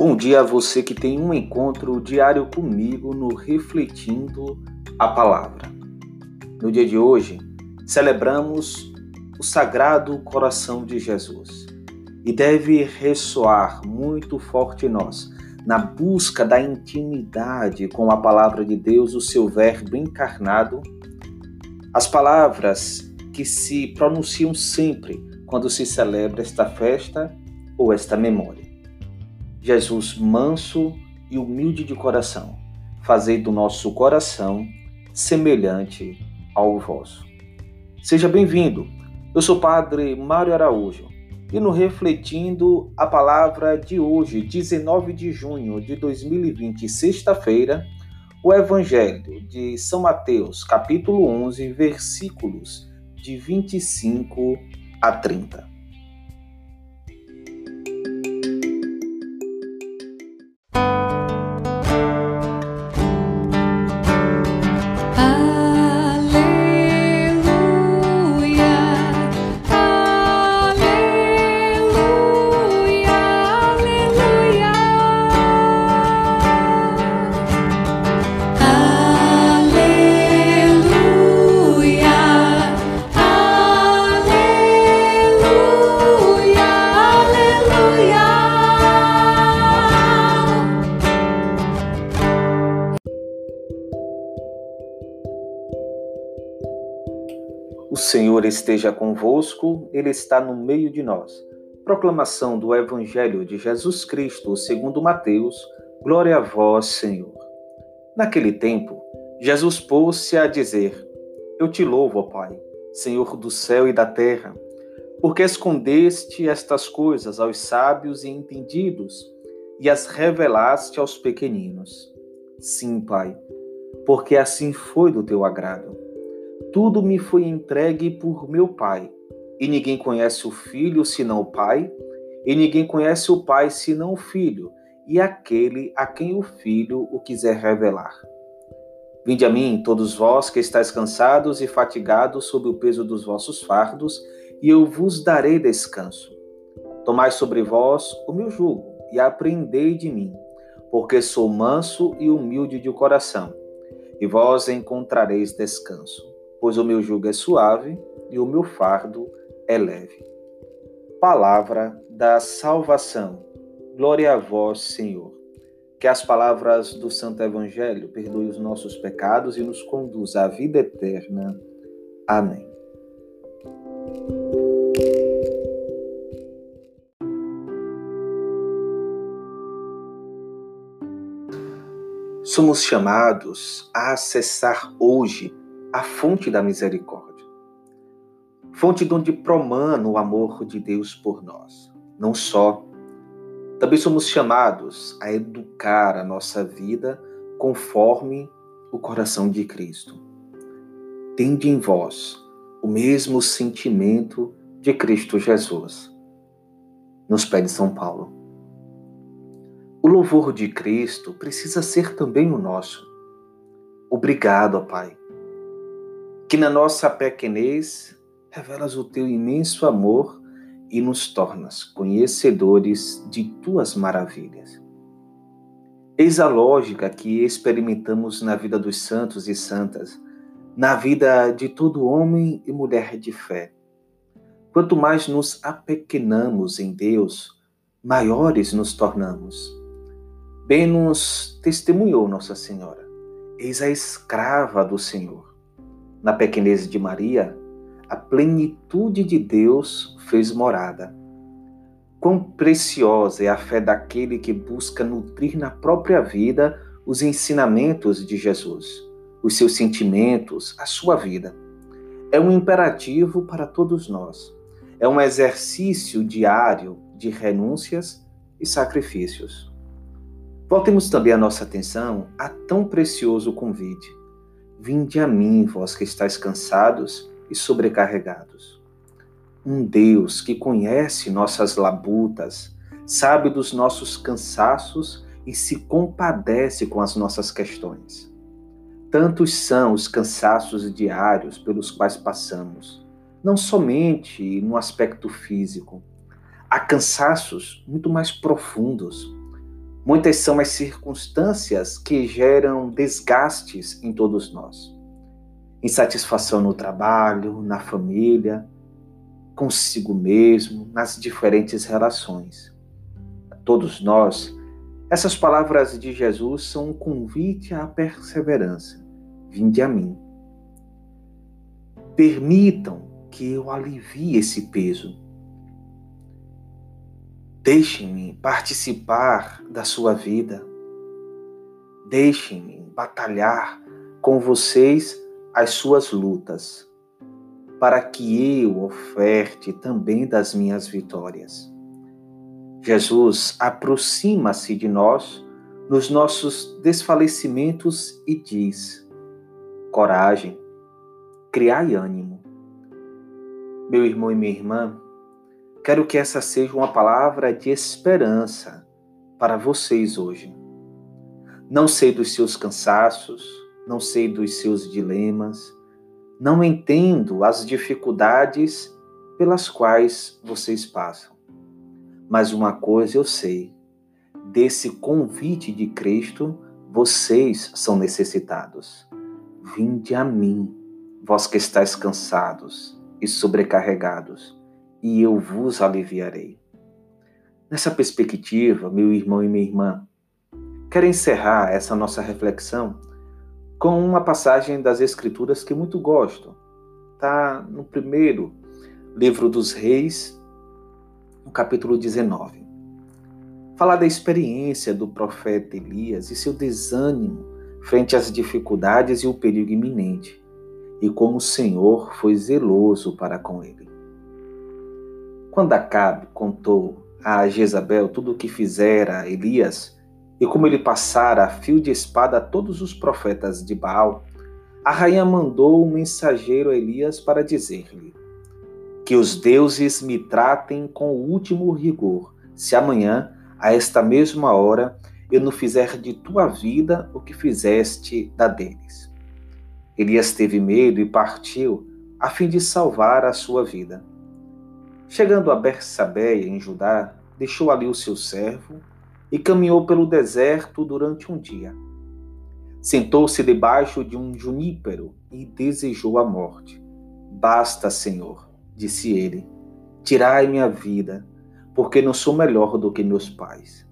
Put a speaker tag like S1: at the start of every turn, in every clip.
S1: Bom dia a você que tem um encontro diário comigo no Refletindo a Palavra. No dia de hoje, celebramos o Sagrado Coração de Jesus e deve ressoar muito forte em nós, na busca da intimidade com a Palavra de Deus, o seu Verbo encarnado, as palavras que se pronunciam sempre quando se celebra esta festa ou esta memória. Jesus manso e humilde de coração, fazei do nosso coração semelhante ao vosso. Seja bem-vindo. Eu sou o Padre Mário Araújo e no Refletindo a Palavra de hoje, 19 de junho de 2020, sexta-feira, o Evangelho de São Mateus, capítulo 11, versículos de 25 a 30. Senhor esteja convosco, Ele está no meio de nós. Proclamação do Evangelho de Jesus Cristo, segundo Mateus. Glória a vós, Senhor. Naquele tempo, Jesus pôs-se a dizer: Eu te louvo, ó Pai, Senhor do céu e da terra, porque escondeste estas coisas aos sábios e entendidos e as revelaste aos pequeninos. Sim, Pai, porque assim foi do teu agrado. Tudo me foi entregue por meu Pai, e ninguém conhece o Filho senão o Pai, e ninguém conhece o Pai senão o Filho, e aquele a quem o Filho o quiser revelar. Vinde a mim, todos vós que estáis cansados e fatigados sob o peso dos vossos fardos, e eu vos darei descanso. Tomai sobre vós o meu jugo e aprendei de mim, porque sou manso e humilde de coração, e vós encontrareis descanso pois o meu jugo é suave e o meu fardo é leve. Palavra da salvação. Glória a vós, Senhor. Que as palavras do Santo Evangelho perdoem os nossos pecados e nos conduza à vida eterna. Amém. Somos chamados a acessar hoje a fonte da misericórdia, fonte de onde promana o amor de Deus por nós. Não só, também somos chamados a educar a nossa vida conforme o coração de Cristo. Tende em vós o mesmo sentimento de Cristo Jesus. Nos pede São Paulo. O louvor de Cristo precisa ser também o nosso. Obrigado, Pai, que na nossa pequenez revelas o teu imenso amor e nos tornas conhecedores de tuas maravilhas. Eis a lógica que experimentamos na vida dos santos e santas, na vida de todo homem e mulher de fé. Quanto mais nos apequenamos em Deus, maiores nos tornamos. Bem nos testemunhou Nossa Senhora. Eis a escrava do Senhor na pequenez de Maria, a plenitude de Deus fez morada. Quão preciosa é a fé daquele que busca nutrir na própria vida os ensinamentos de Jesus, os seus sentimentos, a sua vida. É um imperativo para todos nós. É um exercício diário de renúncias e sacrifícios. Voltemos também a nossa atenção a tão precioso convite Vinde a mim, vós que estáis cansados e sobrecarregados. Um Deus que conhece nossas labutas, sabe dos nossos cansaços e se compadece com as nossas questões. Tantos são os cansaços diários pelos quais passamos, não somente no aspecto físico. Há cansaços muito mais profundos, Muitas são as circunstâncias que geram desgastes em todos nós. Insatisfação no trabalho, na família, consigo mesmo, nas diferentes relações. A todos nós, essas palavras de Jesus são um convite à perseverança. Vinde a mim. Permitam que eu alivie esse peso Deixem-me participar da sua vida. Deixem-me batalhar com vocês as suas lutas, para que eu oferte também das minhas vitórias. Jesus aproxima-se de nós nos nossos desfalecimentos e diz: coragem, criai ânimo. Meu irmão e minha irmã, Quero que essa seja uma palavra de esperança para vocês hoje. Não sei dos seus cansaços, não sei dos seus dilemas, não entendo as dificuldades pelas quais vocês passam. Mas uma coisa eu sei: desse convite de Cristo, vocês são necessitados. Vinde a mim, vós que estáis cansados e sobrecarregados e eu vos aliviarei. Nessa perspectiva, meu irmão e minha irmã, quero encerrar essa nossa reflexão com uma passagem das Escrituras que muito gosto. Está no primeiro livro dos Reis, no capítulo 19. Fala da experiência do profeta Elias e seu desânimo frente às dificuldades e o perigo iminente, e como o Senhor foi zeloso para com ele. Quando Acabe contou a Jezabel tudo o que fizera Elias e como ele passara a fio de espada a todos os profetas de Baal, a rainha mandou um mensageiro a Elias para dizer-lhe: Que os deuses me tratem com o último rigor, se amanhã, a esta mesma hora, eu não fizer de tua vida o que fizeste da deles. Elias teve medo e partiu, a fim de salvar a sua vida. Chegando a Bersabeia, em Judá, deixou ali o seu servo e caminhou pelo deserto durante um dia. Sentou-se debaixo de um junípero e desejou a morte. Basta, Senhor, disse ele, tirai minha vida, porque não sou melhor do que meus pais.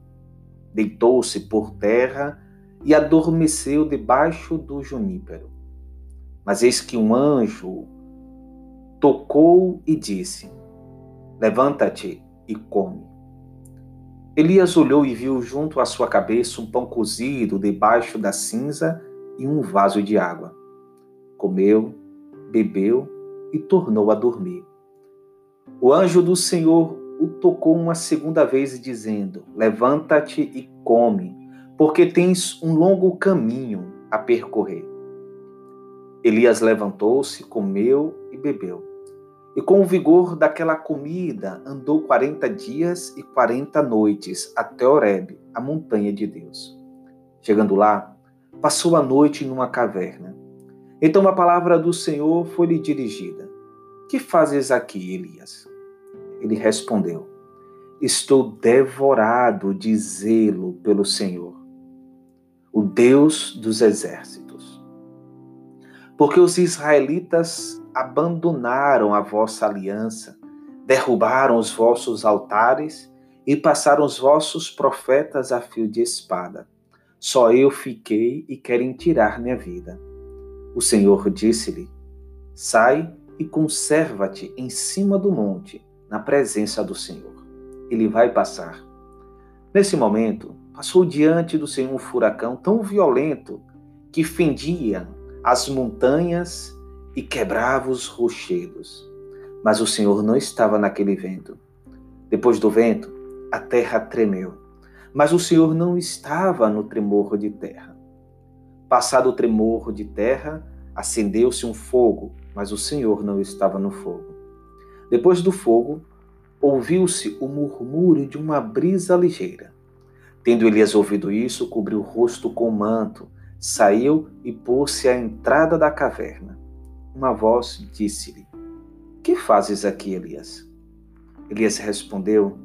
S1: Deitou-se por terra e adormeceu debaixo do junípero. Mas eis que um anjo tocou e disse: Levanta-te e come. Elias olhou e viu junto à sua cabeça um pão cozido debaixo da cinza e um vaso de água. Comeu, bebeu e tornou a dormir. O anjo do Senhor o tocou uma segunda vez, dizendo: Levanta-te e come, porque tens um longo caminho a percorrer. Elias levantou-se, comeu e bebeu. E com o vigor daquela comida andou quarenta dias e quarenta noites até Horebe, a montanha de Deus. Chegando lá, passou a noite numa caverna. Então a palavra do Senhor foi-lhe dirigida: Que fazes aqui, Elias? Ele respondeu: Estou devorado de zelo pelo Senhor, o Deus dos exércitos. Porque os israelitas abandonaram a vossa aliança, derrubaram os vossos altares e passaram os vossos profetas a fio de espada. Só eu fiquei e querem tirar minha vida. O Senhor disse-lhe: Sai e conserva-te em cima do monte, na presença do Senhor. Ele vai passar. Nesse momento, passou diante do Senhor um furacão tão violento que fendia as montanhas e quebrava os rochedos. Mas o Senhor não estava naquele vento. Depois do vento, a terra tremeu. Mas o Senhor não estava no tremor de terra. Passado o tremor de terra, acendeu-se um fogo, mas o Senhor não estava no fogo. Depois do fogo, ouviu-se o murmúrio de uma brisa ligeira. Tendo Elias ouvido isso, cobriu o rosto com o manto, saiu e pôs-se à entrada da caverna uma voz disse-lhe: Que fazes aqui, Elias? Elias respondeu: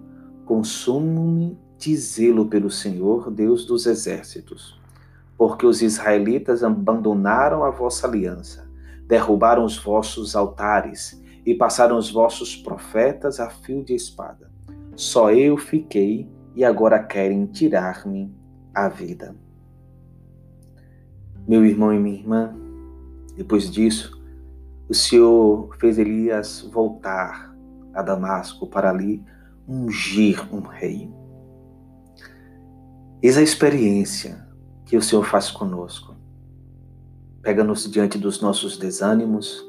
S1: Consumo-me de zelo pelo Senhor, Deus dos exércitos, porque os israelitas abandonaram a vossa aliança, derrubaram os vossos altares e passaram os vossos profetas a fio de espada. Só eu fiquei e agora querem tirar-me a vida. Meu irmão e minha irmã, depois disso, o Senhor fez Elias voltar a Damasco para ali ungir um rei. Eis a experiência que o Senhor faz conosco. Pega-nos diante dos nossos desânimos,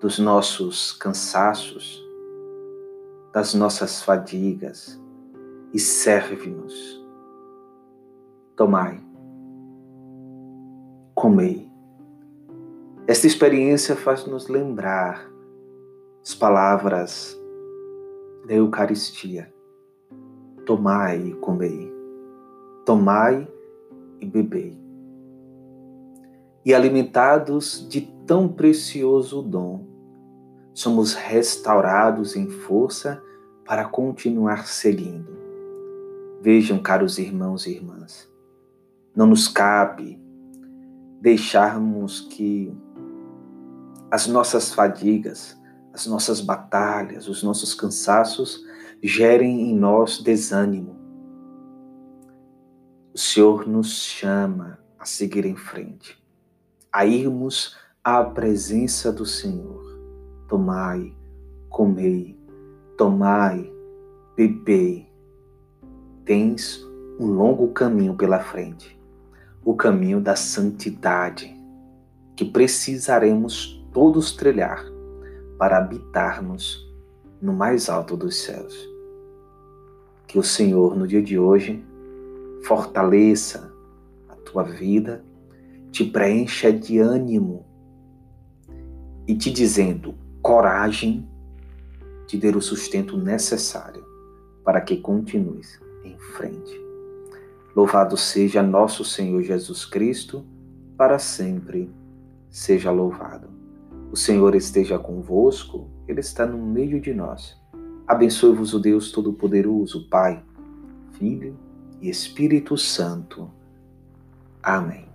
S1: dos nossos cansaços, das nossas fadigas e serve-nos. Tomai, comei. Esta experiência faz-nos lembrar as palavras da Eucaristia. Tomai e comei, tomai e bebei. E alimentados de tão precioso dom, somos restaurados em força para continuar seguindo. Vejam, caros irmãos e irmãs, não nos cabe deixarmos que as nossas fadigas, as nossas batalhas, os nossos cansaços gerem em nós desânimo. O Senhor nos chama a seguir em frente, a irmos à presença do Senhor. Tomai, comei, tomai, bebei. Tens um longo caminho pela frente, o caminho da santidade, que precisaremos todos trilhar para habitarmos no mais alto dos céus. Que o Senhor, no dia de hoje, fortaleça a tua vida, te preencha de ânimo e te dizendo coragem de ter o sustento necessário para que continues em frente. Louvado seja nosso Senhor Jesus Cristo, para sempre seja louvado. O Senhor esteja convosco, Ele está no meio de nós. Abençoe-vos o Deus Todo-Poderoso, Pai, Filho e Espírito Santo. Amém.